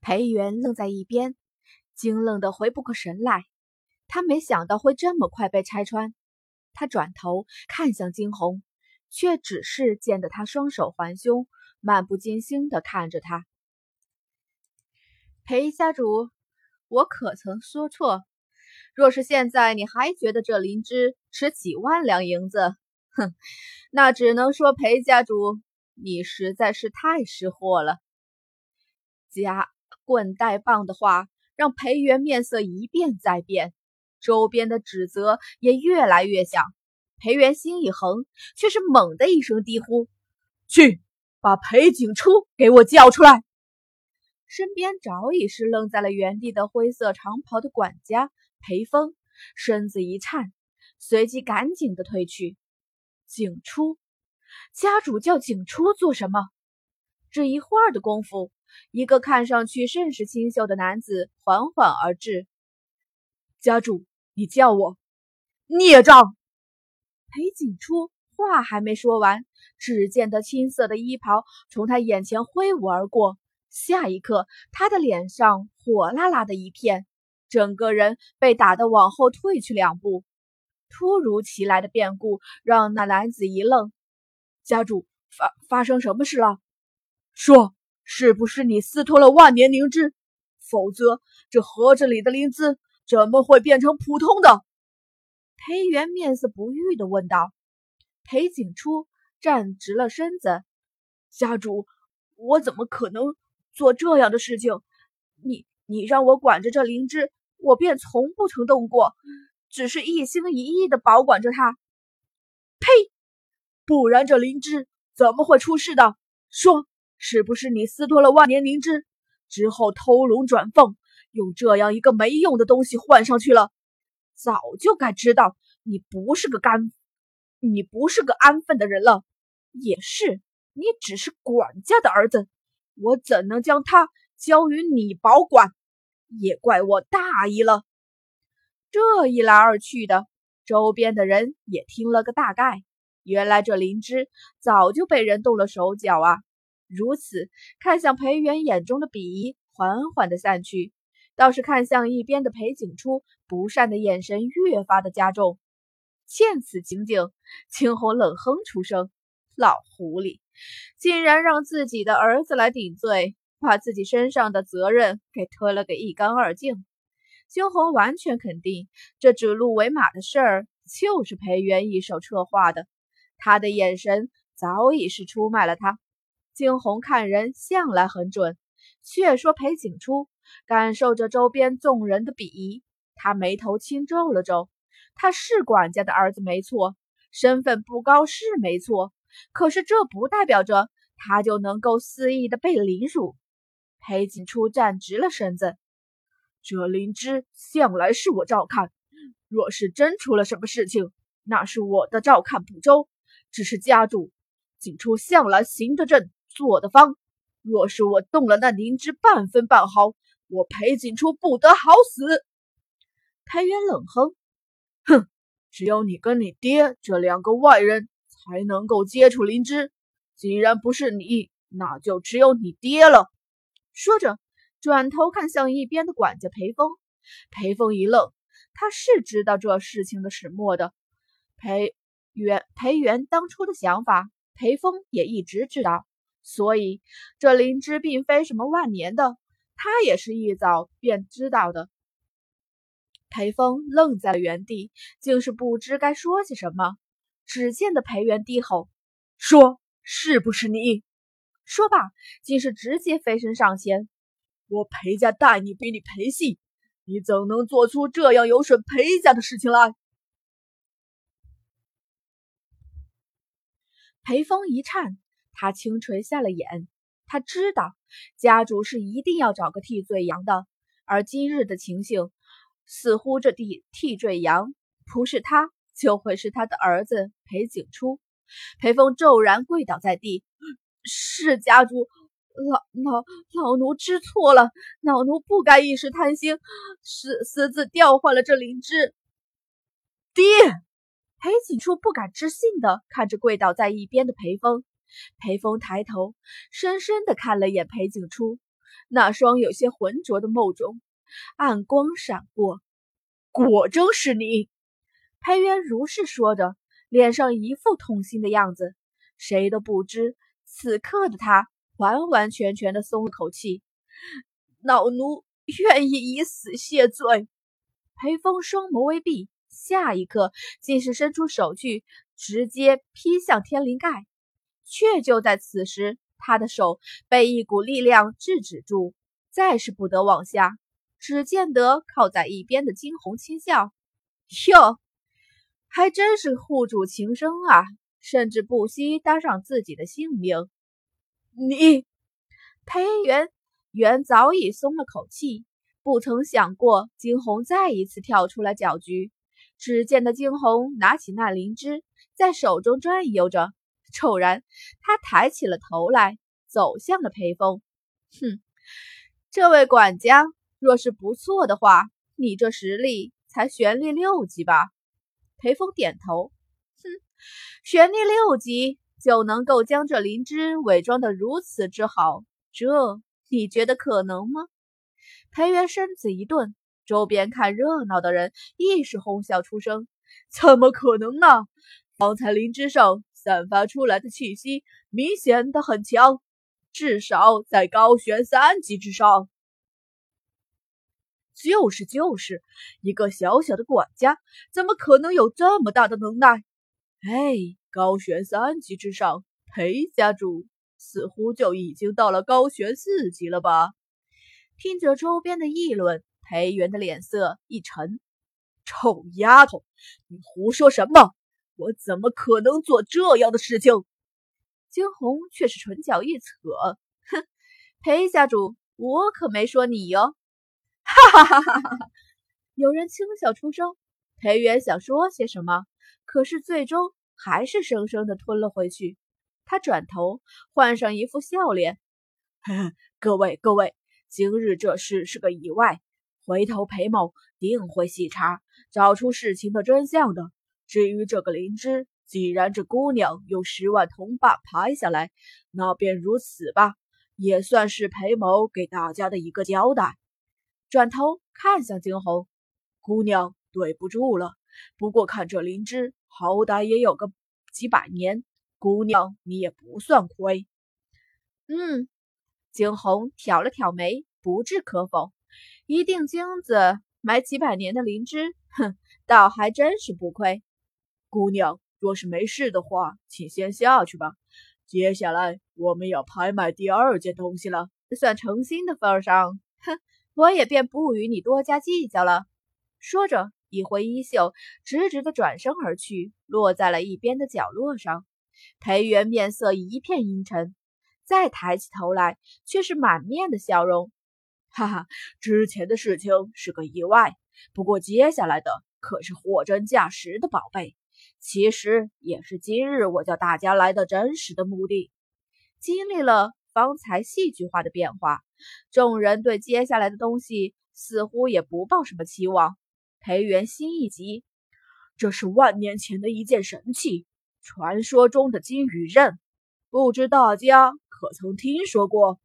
裴元愣在一边，惊愣的回不过神来。他没想到会这么快被拆穿。他转头看向惊鸿，却只是见得他双手环胸，漫不经心的看着他。裴家主，我可曾说错？若是现在你还觉得这灵芝值几万两银子，哼，那只能说裴家主你实在是太识货了。家棍带棒的话，让裴元面色一变再变。周边的指责也越来越响，裴元心一横，却是猛的一声低呼：“去，把裴景初给我叫出来！”身边早已是愣在了原地的灰色长袍的管家裴峰，身子一颤，随即赶紧的退去。景初，家主叫景初做什么？这一会儿的功夫，一个看上去甚是清秀的男子缓缓而至，家主。你叫我孽障！裴景初话还没说完，只见他青色的衣袍从他眼前挥舞而过，下一刻，他的脸上火辣辣的一片，整个人被打得往后退去两步。突如其来的变故让那男子一愣：“家主，发发生什么事了？说，是不是你私吞了万年灵芝？否则，这盒子里的灵芝……”怎么会变成普通的？裴元面色不悦的问道。裴景初站直了身子：“家主，我怎么可能做这样的事情？你你让我管着这灵芝，我便从不曾动过，只是一心一意的保管着它。呸！不然这灵芝怎么会出事的？说，是不是你私托了万年灵芝之后偷龙转凤？”用这样一个没用的东西换上去了，早就该知道你不是个干，你不是个安分的人了。也是，你只是管家的儿子，我怎能将他交于你保管？也怪我大意了。这一来二去的，周边的人也听了个大概。原来这灵芝早就被人动了手脚啊！如此，看向裴元眼中的鄙夷缓缓的散去。倒是看向一边的裴景初，不善的眼神越发的加重。见此情景，青红冷哼出声：“老狐狸，竟然让自己的儿子来顶罪，把自己身上的责任给推了个一干二净。”青红完全肯定，这指鹿为马的事儿就是裴元一手策划的。他的眼神早已是出卖了他。惊鸿看人向来很准，却说裴景初。感受着周边众人的鄙夷，他眉头轻皱了皱。他是管家的儿子没错，身份不高是没错，可是这不代表着他就能够肆意的被凌辱。裴景初站直了身子，这灵芝向来是我照看，若是真出了什么事情，那是我的照看不周。只是家主，景初向来行得正，做的方，若是我动了那灵芝半分半毫，我裴景初不得好死！裴元冷哼：“哼，只有你跟你爹这两个外人才能够接触灵芝。既然不是你，那就只有你爹了。”说着，转头看向一边的管家裴峰。裴峰一愣，他是知道这事情的始末的。裴元裴元当初的想法，裴峰也一直知道，所以这灵芝并非什么万年的。他也是一早便知道的。裴峰愣在了原地，竟是不知该说些什么。只见得裴元低吼：“说是不是你？”说罢，竟是直接飞身上前：“我裴家待你比你裴姓，你怎能做出这样有损裴家的事情来？”裴峰一颤，他轻垂下了眼。他知道家主是一定要找个替罪羊的，而今日的情形似乎这替替罪羊不是他，就会是他的儿子裴景初。裴峰骤然跪倒在地：“是家主，老老老奴知错了，老奴不该一时贪心，私私自调换了这灵芝。”爹，裴景初不敢置信的看着跪倒在一边的裴峰。裴峰抬头，深深的看了眼裴景初，那双有些浑浊的眸中暗光闪过。果真是你！裴元如是说着，脸上一副痛心的样子。谁都不知，此刻的他完完全全的松了口气。老奴愿意以死谢罪。裴风双眸微闭，下一刻竟是伸出手去，直接劈向天灵盖。却就在此时，他的手被一股力量制止住，再是不得往下。只见得靠在一边的惊鸿轻笑：“哟，还真是护主情深啊，甚至不惜搭上自己的性命。”你，裴元元早已松了口气。不曾想过，惊鸿再一次跳出来搅局。只见得惊鸿拿起那灵芝，在手中转悠着。骤然，他抬起了头来，走向了裴风。哼，这位管家，若是不错的话，你这实力才玄力六级吧？裴风点头。哼，玄力六级就能够将这灵芝伪装得如此之好，这你觉得可能吗？裴元身子一顿，周边看热闹的人亦是哄笑出声：“ 怎么可能呢？方才灵芝上散发出来的气息明显的很强，至少在高悬三级之上。”“就是就是，一个小小的管家怎么可能有这么大的能耐？”“哎，高悬三级之上，裴家主似乎就已经到了高悬四级了吧？”听着周边的议论，裴元的脸色一沉：“臭丫头，你胡说什么？我怎么可能做这样的事情？”惊鸿却是唇角一扯：“哼，裴家主，我可没说你哟！”哈哈哈哈哈哈！有人轻笑出声。裴元想说些什么，可是最终还是生生的吞了回去。他转头换上一副笑脸：“呵呵，各位各位。”今日这事是个意外，回头裴某定会细查，找出事情的真相的。至于这个灵芝，既然这姑娘用十万铜板拍下来，那便如此吧，也算是裴某给大家的一个交代。转头看向惊鸿姑娘，对不住了。不过看这灵芝，好歹也有个几百年，姑娘你也不算亏。嗯。惊鸿挑了挑眉，不置可否。一锭金子买几百年的灵芝，哼，倒还真是不亏。姑娘，若是没事的话，请先下去吧。接下来我们要拍卖第二件东西了。算诚心的份上，哼，我也便不与你多加计较了。说着，一挥衣袖，直直的转身而去，落在了一边的角落上。裴元面色一片阴沉。再抬起头来，却是满面的笑容。哈哈，之前的事情是个意外，不过接下来的可是货真价实的宝贝。其实也是今日我叫大家来的真实的目的。经历了方才戏剧化的变化，众人对接下来的东西似乎也不抱什么期望。裴元心一急，这是万年前的一件神器，传说中的金羽刃，不知大家。可曾听说过？